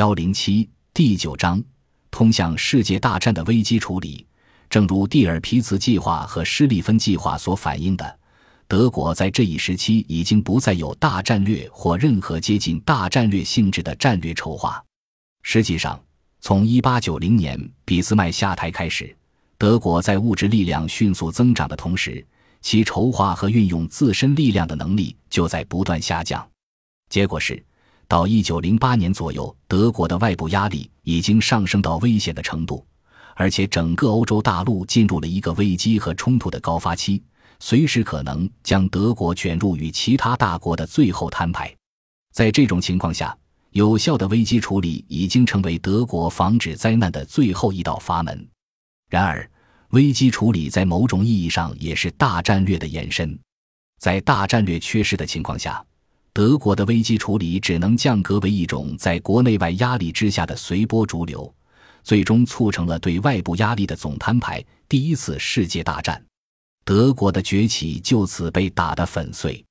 幺零七第九章，通向世界大战的危机处理。正如蒂尔皮茨计划和施利芬计划所反映的，德国在这一时期已经不再有大战略或任何接近大战略性质的战略筹划。实际上，从一八九零年俾斯麦下台开始，德国在物质力量迅速增长的同时，其筹划和运用自身力量的能力就在不断下降。结果是。到一九零八年左右，德国的外部压力已经上升到危险的程度，而且整个欧洲大陆进入了一个危机和冲突的高发期，随时可能将德国卷入与其他大国的最后摊牌。在这种情况下，有效的危机处理已经成为德国防止灾难的最后一道阀门。然而，危机处理在某种意义上也是大战略的延伸。在大战略缺失的情况下。德国的危机处理只能降格为一种在国内外压力之下的随波逐流，最终促成了对外部压力的总摊牌。第一次世界大战，德国的崛起就此被打得粉碎。